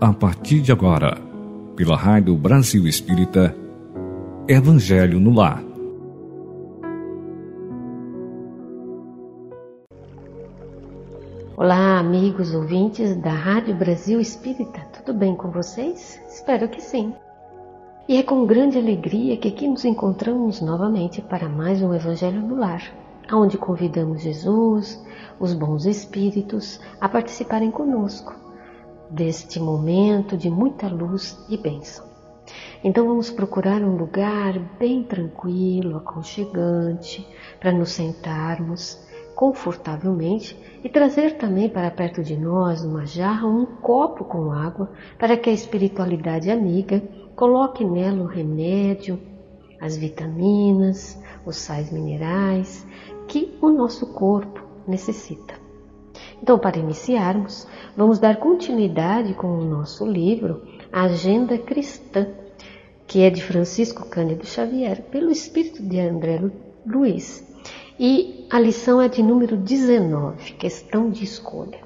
a partir de agora, pela Rádio Brasil Espírita, Evangelho no Lar. Olá, amigos ouvintes da Rádio Brasil Espírita, tudo bem com vocês? Espero que sim. E é com grande alegria que aqui nos encontramos novamente para mais um Evangelho no Lar, onde convidamos Jesus, os bons espíritos, a participarem conosco deste momento de muita luz e bênção. Então vamos procurar um lugar bem tranquilo, aconchegante, para nos sentarmos confortavelmente e trazer também para perto de nós uma jarra um copo com água para que a espiritualidade amiga coloque nela o remédio, as vitaminas, os sais minerais que o nosso corpo necessita. Então, para iniciarmos, vamos dar continuidade com o nosso livro Agenda Cristã, que é de Francisco Cândido Xavier, pelo espírito de André Luiz. E a lição é de número 19, questão de escolha.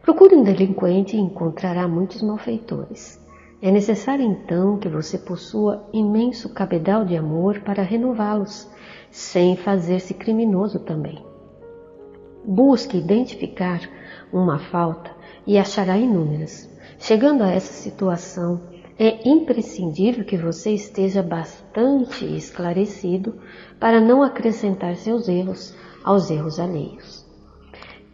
Procure um delinquente e encontrará muitos malfeitores. É necessário então que você possua imenso cabedal de amor para renová-los, sem fazer-se criminoso também. Busque identificar uma falta e achará inúmeras. Chegando a essa situação, é imprescindível que você esteja bastante esclarecido para não acrescentar seus erros aos erros alheios.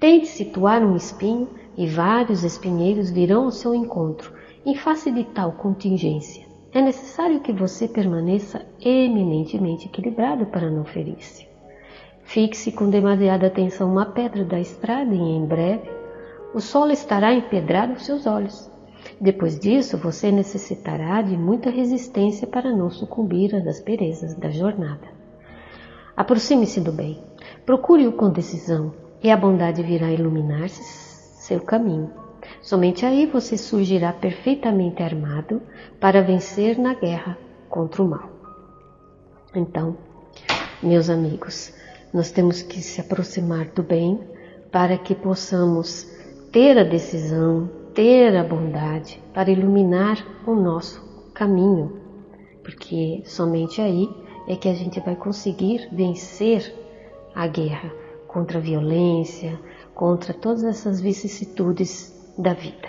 Tente situar um espinho e vários espinheiros virão ao seu encontro em face de tal contingência. É necessário que você permaneça eminentemente equilibrado para não ferir-se. Fixe com demasiada atenção uma pedra da estrada e em breve o solo estará empedrado aos seus olhos. Depois disso, você necessitará de muita resistência para não sucumbir às asperezas da jornada. Aproxime-se do bem, procure-o com decisão, e a bondade virá iluminar-se seu caminho. Somente aí você surgirá perfeitamente armado para vencer na guerra contra o mal. Então, meus amigos, nós temos que se aproximar do bem para que possamos ter a decisão, ter a bondade para iluminar o nosso caminho, porque somente aí é que a gente vai conseguir vencer a guerra contra a violência, contra todas essas vicissitudes da vida.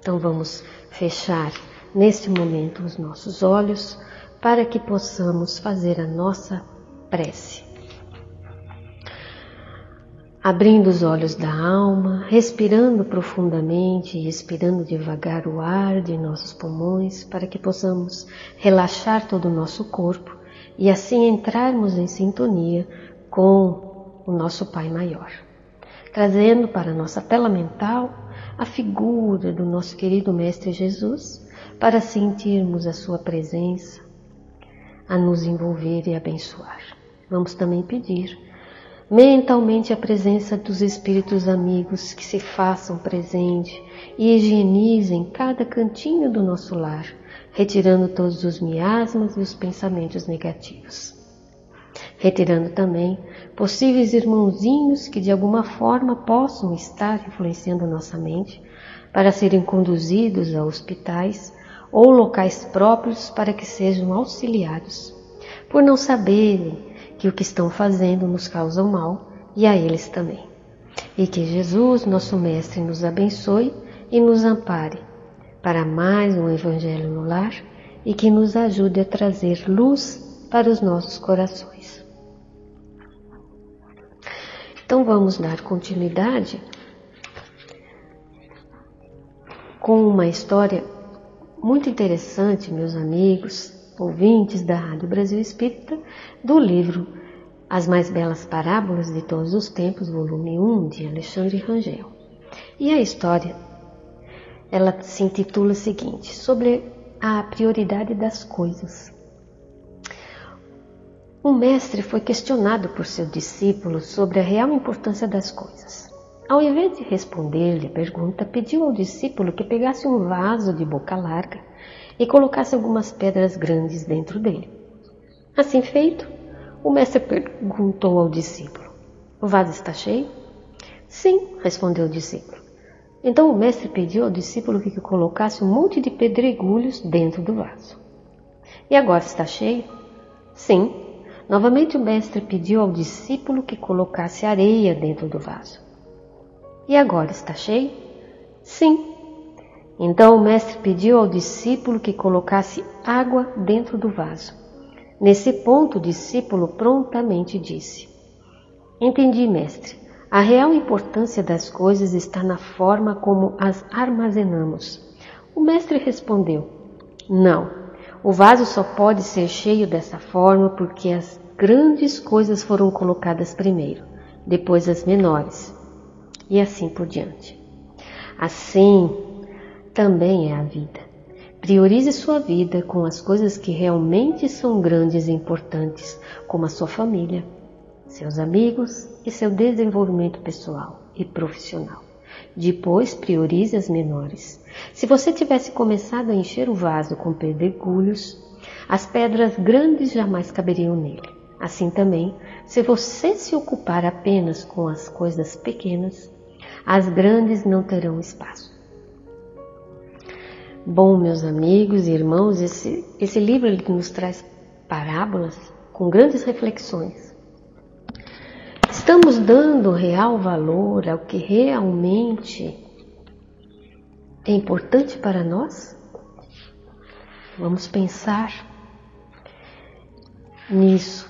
Então vamos fechar neste momento os nossos olhos para que possamos fazer a nossa prece abrindo os olhos da alma, respirando profundamente e expirando devagar o ar de nossos pulmões para que possamos relaxar todo o nosso corpo e assim entrarmos em sintonia com o nosso Pai Maior, trazendo para nossa tela mental a figura do nosso querido Mestre Jesus para sentirmos a Sua presença, a nos envolver e abençoar. Vamos também pedir mentalmente a presença dos espíritos amigos que se façam presente e higienizem cada cantinho do nosso lar, retirando todos os miasmas e os pensamentos negativos. Retirando também possíveis irmãozinhos que de alguma forma possam estar influenciando nossa mente para serem conduzidos a hospitais ou locais próprios para que sejam auxiliados, por não saberem que o que estão fazendo nos causa mal e a eles também. E que Jesus, nosso Mestre, nos abençoe e nos ampare para mais um Evangelho no lar e que nos ajude a trazer luz para os nossos corações. Então vamos dar continuidade com uma história muito interessante, meus amigos, ouvintes da Rádio Brasil Espírita, do livro As Mais Belas Parábolas de Todos os Tempos, volume 1, de Alexandre Rangel. E a história, ela se intitula o seguinte, sobre a prioridade das coisas. O mestre foi questionado por seu discípulo sobre a real importância das coisas. Ao invés de responder-lhe a pergunta, pediu ao discípulo que pegasse um vaso de boca larga e colocasse algumas pedras grandes dentro dele. Assim feito, o mestre perguntou ao discípulo: O vaso está cheio? Sim, respondeu o discípulo. Então o mestre pediu ao discípulo que colocasse um monte de pedregulhos dentro do vaso. E agora está cheio? Sim. Novamente o mestre pediu ao discípulo que colocasse areia dentro do vaso. E agora está cheio? Sim. Então o mestre pediu ao discípulo que colocasse água dentro do vaso. Nesse ponto, o discípulo prontamente disse: Entendi, mestre. A real importância das coisas está na forma como as armazenamos. O mestre respondeu: Não, o vaso só pode ser cheio dessa forma porque as grandes coisas foram colocadas primeiro, depois as menores, e assim por diante. Assim também é a vida. Priorize sua vida com as coisas que realmente são grandes e importantes, como a sua família, seus amigos e seu desenvolvimento pessoal e profissional. Depois, priorize as menores. Se você tivesse começado a encher o vaso com pedregulhos, as pedras grandes jamais caberiam nele. Assim também, se você se ocupar apenas com as coisas pequenas, as grandes não terão espaço. Bom, meus amigos e irmãos, esse, esse livro ele nos traz parábolas com grandes reflexões Estamos dando real valor ao que realmente é importante para nós? Vamos pensar nisso.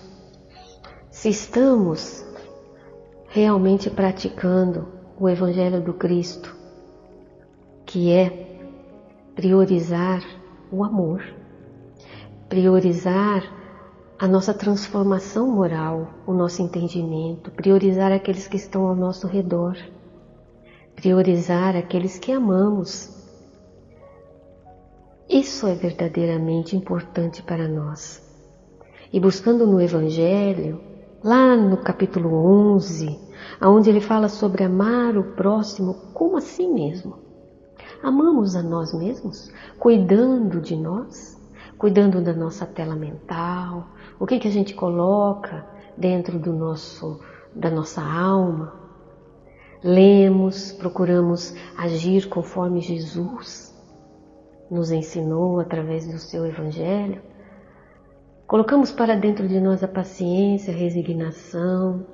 Se estamos realmente praticando o Evangelho do Cristo, que é priorizar o amor, priorizar a nossa transformação moral, o nosso entendimento, priorizar aqueles que estão ao nosso redor, priorizar aqueles que amamos. Isso é verdadeiramente importante para nós. E buscando no Evangelho, lá no capítulo 11, onde ele fala sobre amar o próximo como a si mesmo. Amamos a nós mesmos, cuidando de nós, cuidando da nossa tela mental, o que, que a gente coloca dentro do nosso, da nossa alma. Lemos, procuramos agir conforme Jesus nos ensinou através do seu Evangelho. Colocamos para dentro de nós a paciência, a resignação,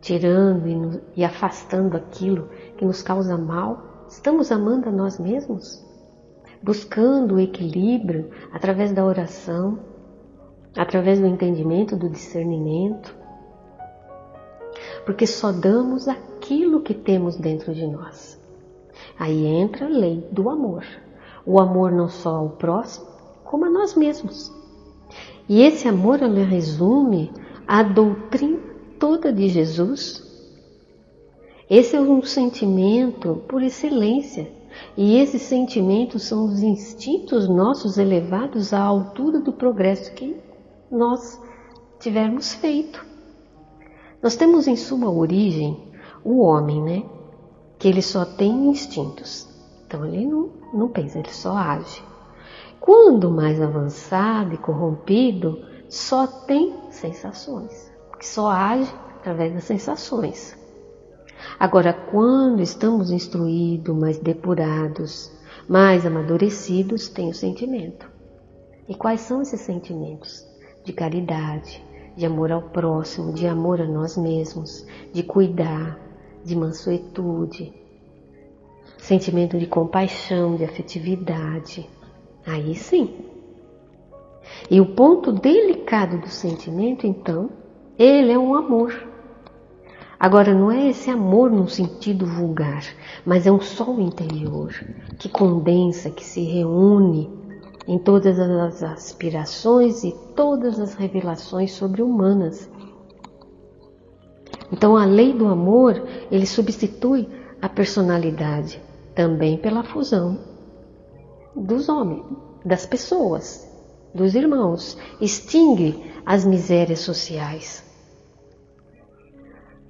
tirando e, e afastando aquilo que nos causa mal. Estamos amando a nós mesmos? Buscando o equilíbrio através da oração, através do entendimento, do discernimento, porque só damos aquilo que temos dentro de nós. Aí entra a lei do amor. O amor não só ao próximo, como a nós mesmos. E esse amor ele resume a doutrina toda de Jesus. Esse é um sentimento por excelência. E esses sentimentos são os instintos nossos elevados à altura do progresso que nós tivermos feito. Nós temos em sua origem o homem, né? Que ele só tem instintos. Então ele não, não pensa, ele só age. Quando mais avançado e corrompido, só tem sensações, que só age através das sensações. Agora, quando estamos instruídos, mais depurados, mais amadurecidos, tem o sentimento. E quais são esses sentimentos? de caridade, de amor ao próximo, de amor a nós mesmos, de cuidar, de mansuetude, sentimento de compaixão, de afetividade. Aí sim. E o ponto delicado do sentimento, então, ele é um amor. Agora, não é esse amor num sentido vulgar, mas é um sol interior que condensa, que se reúne em todas as aspirações e todas as revelações sobre-humanas. Então, a lei do amor, ele substitui a personalidade também pela fusão dos homens, das pessoas, dos irmãos, extingue as misérias sociais.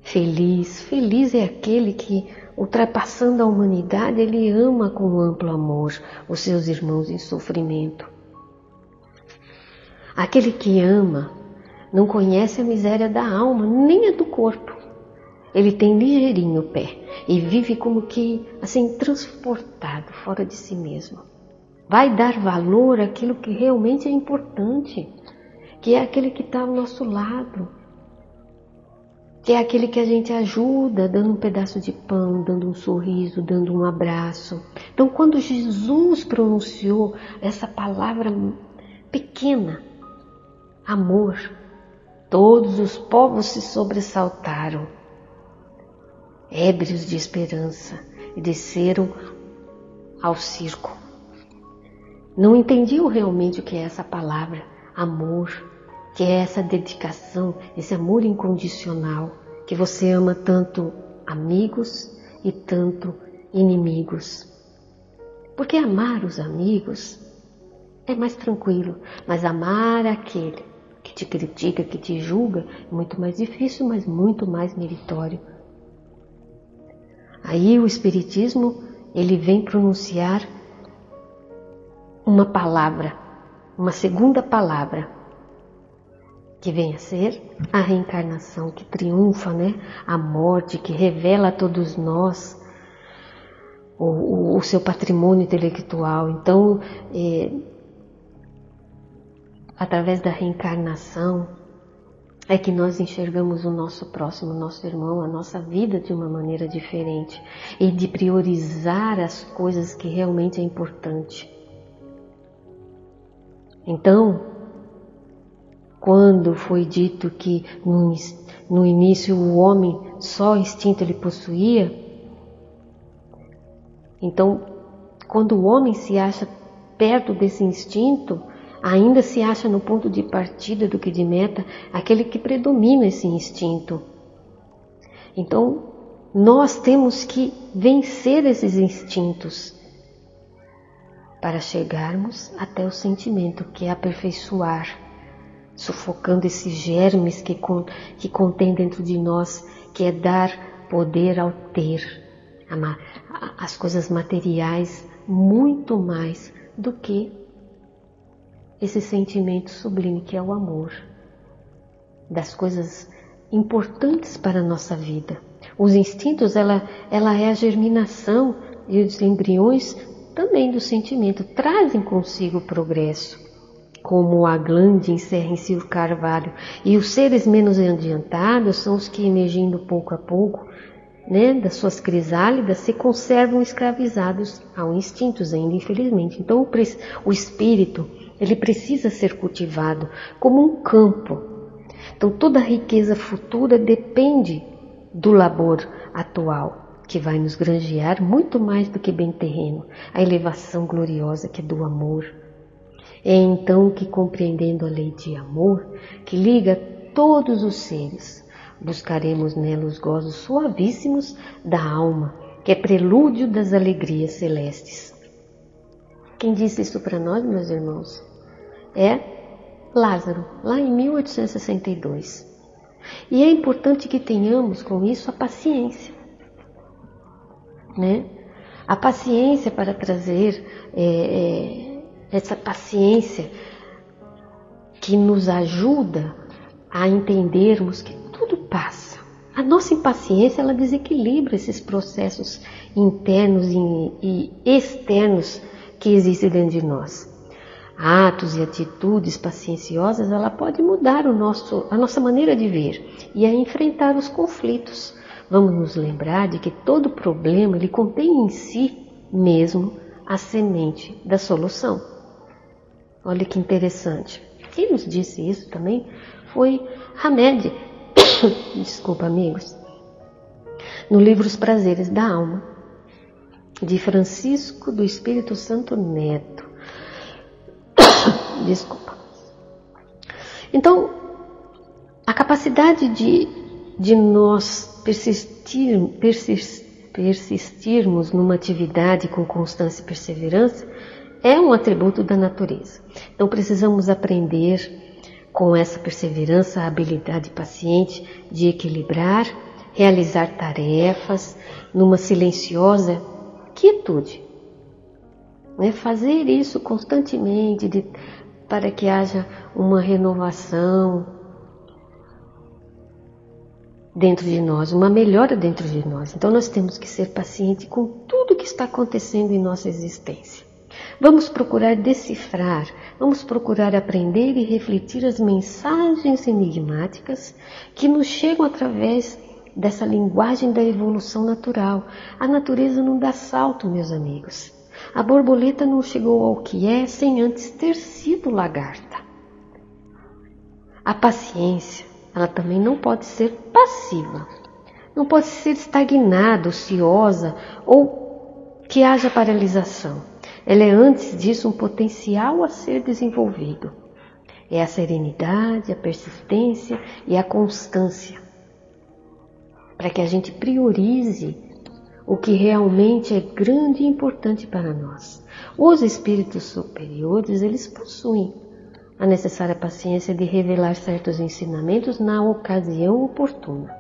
Feliz, feliz é aquele que ultrapassando a humanidade, ele ama com amplo amor os seus irmãos em sofrimento. Aquele que ama não conhece a miséria da alma, nem a do corpo. ele tem ligeirinho o pé e vive como que assim transportado fora de si mesmo. Vai dar valor àquilo que realmente é importante, que é aquele que está ao nosso lado, que é aquele que a gente ajuda, dando um pedaço de pão, dando um sorriso, dando um abraço. Então, quando Jesus pronunciou essa palavra pequena, amor, todos os povos se sobressaltaram, ébrios de esperança, e desceram ao circo. Não entendiam realmente o que é essa palavra, amor, que é essa dedicação, esse amor incondicional, que você ama tanto amigos e tanto inimigos. Porque amar os amigos é mais tranquilo, mas amar aquele que te critica, que te julga, é muito mais difícil, mas muito mais meritório. Aí o Espiritismo ele vem pronunciar uma palavra, uma segunda palavra, que vem a ser a reencarnação que triunfa, né? A morte que revela a todos nós o, o, o seu patrimônio intelectual. Então, é, através da reencarnação, é que nós enxergamos o nosso próximo, o nosso irmão, a nossa vida de uma maneira diferente e de priorizar as coisas que realmente é importante. Então, quando foi dito que no, no início o homem só instinto ele possuía, então, quando o homem se acha perto desse instinto, ainda se acha no ponto de partida do que de meta aquele que predomina esse instinto. Então, nós temos que vencer esses instintos para chegarmos até o sentimento que é aperfeiçoar, sufocando esses germes que, que contém dentro de nós, que é dar poder ao ter, as coisas materiais muito mais do que esse sentimento sublime que é o amor, das coisas importantes para a nossa vida. Os instintos, ela, ela é a germinação e os embriões também do sentimento, trazem consigo o progresso, como a glande encerra em si o carvalho, e os seres menos adiantados são os que, emergindo pouco a pouco, né, das suas crisálidas, se conservam escravizados ao instintos ainda, infelizmente. Então, o espírito, ele precisa ser cultivado como um campo. Então toda a riqueza futura depende do labor atual, que vai nos granjear muito mais do que bem terreno, a elevação gloriosa que é do amor. É então que, compreendendo a lei de amor, que liga todos os seres, buscaremos nela os gozos suavíssimos da alma, que é prelúdio das alegrias celestes. Quem disse isso para nós, meus irmãos? é Lázaro, lá em 1862. E é importante que tenhamos com isso a paciência, né? A paciência para trazer é, é, essa paciência que nos ajuda a entendermos que tudo passa. A nossa impaciência ela desequilibra esses processos internos e, e externos que existem dentro de nós atos e atitudes pacienciosas, ela pode mudar o nosso, a nossa maneira de ver e a enfrentar os conflitos. Vamos nos lembrar de que todo problema ele contém em si mesmo a semente da solução. Olha que interessante. Quem nos disse isso também foi Hamed. Desculpa, amigos. No livro Os Prazeres da Alma, de Francisco do Espírito Santo Neto. Desculpa. Então, a capacidade de, de nós persistir, persistir, persistirmos numa atividade com constância e perseverança é um atributo da natureza. Então, precisamos aprender com essa perseverança a habilidade paciente de equilibrar, realizar tarefas numa silenciosa quietude né? Fazer isso constantemente de, para que haja uma renovação dentro de nós, uma melhora dentro de nós. Então nós temos que ser paciente com tudo que está acontecendo em nossa existência. Vamos procurar decifrar, vamos procurar aprender e refletir as mensagens enigmáticas que nos chegam através dessa linguagem da evolução natural. A natureza não dá salto, meus amigos. A borboleta não chegou ao que é sem antes ter sido lagarta. A paciência, ela também não pode ser passiva. Não pode ser estagnada, ociosa ou que haja paralisação. Ela é antes disso um potencial a ser desenvolvido. É a serenidade, a persistência e a constância para que a gente priorize o que realmente é grande e importante para nós. Os espíritos superiores, eles possuem a necessária paciência de revelar certos ensinamentos na ocasião oportuna.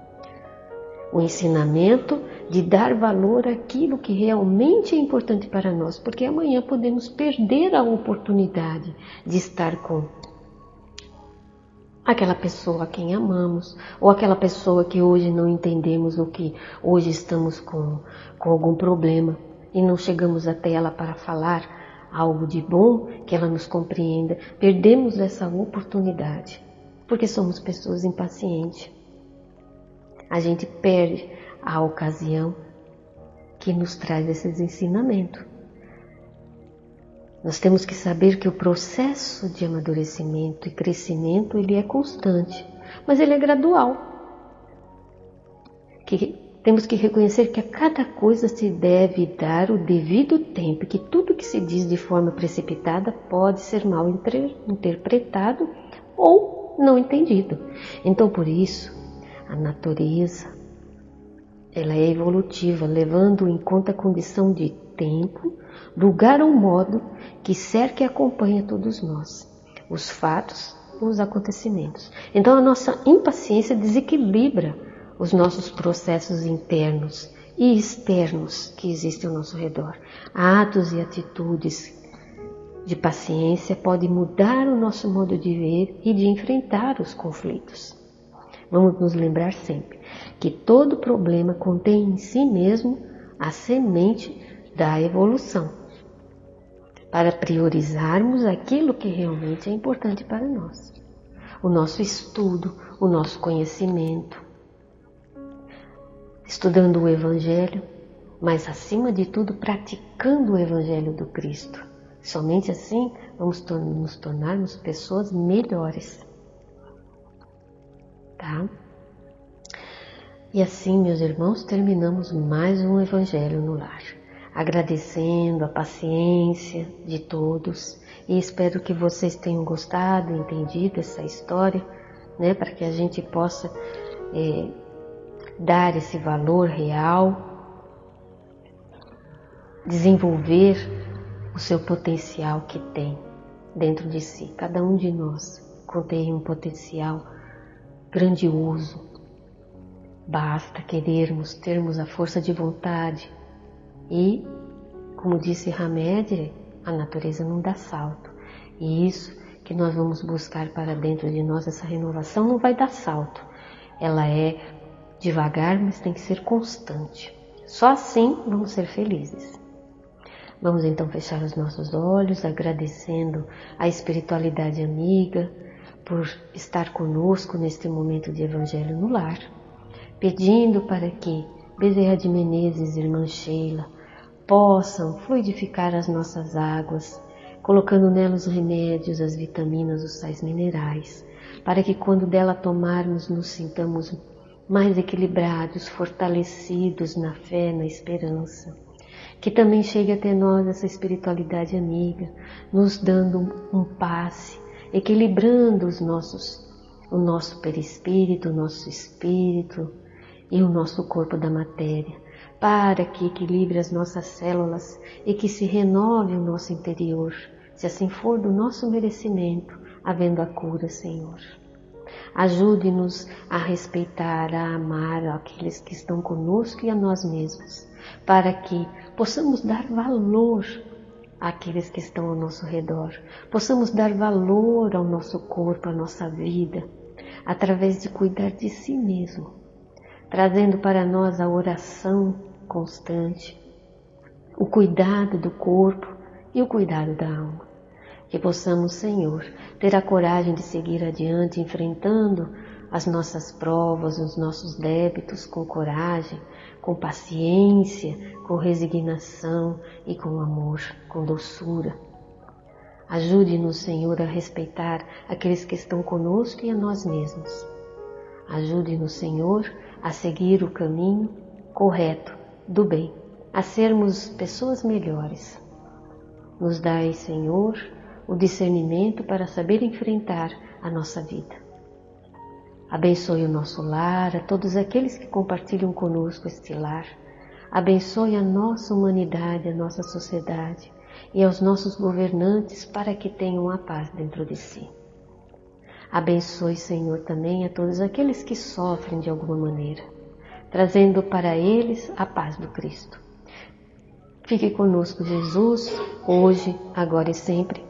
O ensinamento de dar valor àquilo que realmente é importante para nós, porque amanhã podemos perder a oportunidade de estar com aquela pessoa a quem amamos, ou aquela pessoa que hoje não entendemos ou que hoje estamos com, com algum problema e não chegamos até ela para falar algo de bom, que ela nos compreenda. Perdemos essa oportunidade porque somos pessoas impacientes. A gente perde a ocasião que nos traz esses ensinamentos. Nós temos que saber que o processo de amadurecimento e crescimento ele é constante, mas ele é gradual. Que temos que reconhecer que a cada coisa se deve dar o devido tempo, que tudo que se diz de forma precipitada pode ser mal interpretado ou não entendido. Então, por isso, a natureza ela é evolutiva, levando em conta a condição de tempo, lugar ou modo que cerca e acompanha todos nós, os fatos, os acontecimentos. Então a nossa impaciência desequilibra os nossos processos internos e externos que existem ao nosso redor. Atos e atitudes de paciência podem mudar o nosso modo de ver e de enfrentar os conflitos. Vamos nos lembrar sempre que todo problema contém em si mesmo a semente da evolução para priorizarmos aquilo que realmente é importante para nós. O nosso estudo, o nosso conhecimento, estudando o Evangelho, mas acima de tudo praticando o Evangelho do Cristo. Somente assim vamos nos tornarmos pessoas melhores. Tá? E assim, meus irmãos, terminamos mais um Evangelho no Lar agradecendo a paciência de todos e espero que vocês tenham gostado, entendido essa história, né, para que a gente possa é, dar esse valor real, desenvolver o seu potencial que tem dentro de si. Cada um de nós contém um potencial grandioso. Basta querermos, termos a força de vontade e, como disse Hamed, a natureza não dá salto. E isso que nós vamos buscar para dentro de nós, essa renovação, não vai dar salto. Ela é devagar, mas tem que ser constante. Só assim vamos ser felizes. Vamos então fechar os nossos olhos, agradecendo a espiritualidade amiga por estar conosco neste momento de Evangelho no Lar, pedindo para que Bezerra de Menezes, irmã Sheila, possam fluidificar as nossas águas, colocando nelas os remédios, as vitaminas, os sais minerais, para que quando dela tomarmos nos sintamos mais equilibrados, fortalecidos na fé, na esperança. Que também chegue até nós essa espiritualidade amiga, nos dando um passe, equilibrando os nossos, o nosso perispírito, o nosso espírito e o nosso corpo da matéria, para que equilibre as nossas células e que se renove o nosso interior, se assim for do nosso merecimento, havendo a cura, Senhor. Ajude-nos a respeitar, a amar aqueles que estão conosco e a nós mesmos, para que possamos dar valor àqueles que estão ao nosso redor, possamos dar valor ao nosso corpo, à nossa vida, através de cuidar de si mesmo trazendo para nós a oração constante, o cuidado do corpo e o cuidado da alma. Que possamos, Senhor, ter a coragem de seguir adiante, enfrentando as nossas provas, os nossos débitos com coragem, com paciência, com resignação e com amor, com doçura. Ajude-nos, Senhor, a respeitar aqueles que estão conosco e a nós mesmos. Ajude-nos, Senhor, a seguir o caminho correto do bem, a sermos pessoas melhores. Nos dai, Senhor, o discernimento para saber enfrentar a nossa vida. Abençoe o nosso lar, a todos aqueles que compartilham conosco este lar. Abençoe a nossa humanidade, a nossa sociedade e aos nossos governantes para que tenham a paz dentro de si. Abençoe, Senhor, também a todos aqueles que sofrem de alguma maneira, trazendo para eles a paz do Cristo. Fique conosco, Jesus, hoje, agora e sempre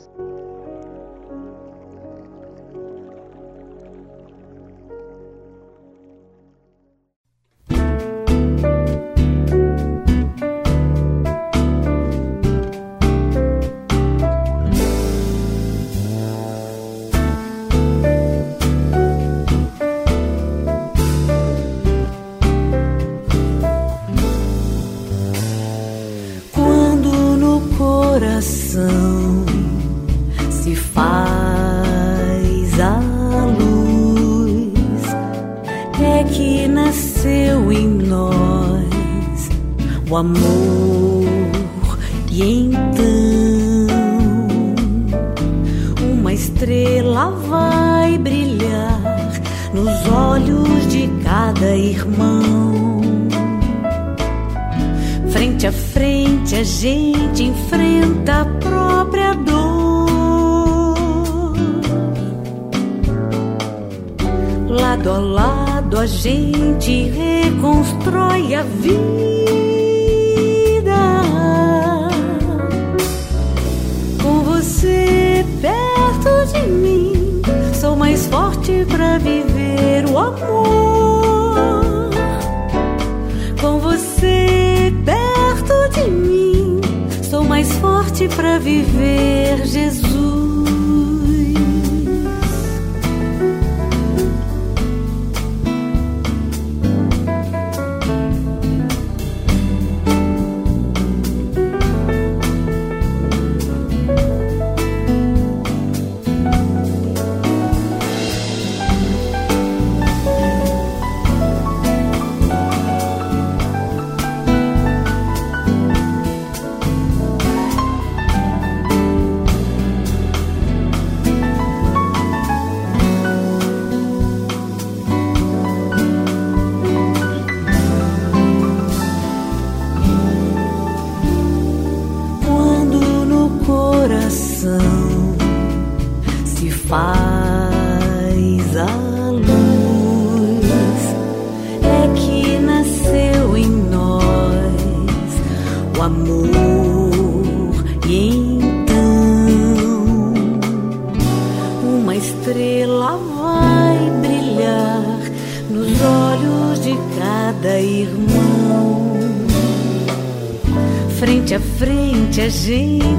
E então uma estrela vai brilhar nos olhos de cada irmão. Frente a frente a gente enfrenta a própria dor. Lado a lado a gente reconstrói a vida. mais forte para viver o amor. Com você perto de mim, sou mais forte para viver o amor. E então uma estrela vai brilhar nos olhos de cada irmão. Frente a frente a gente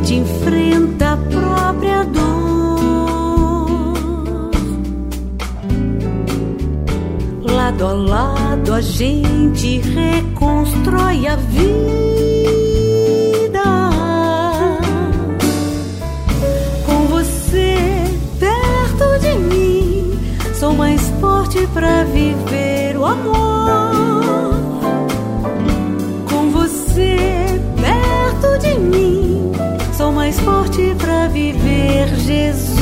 viver Jesus.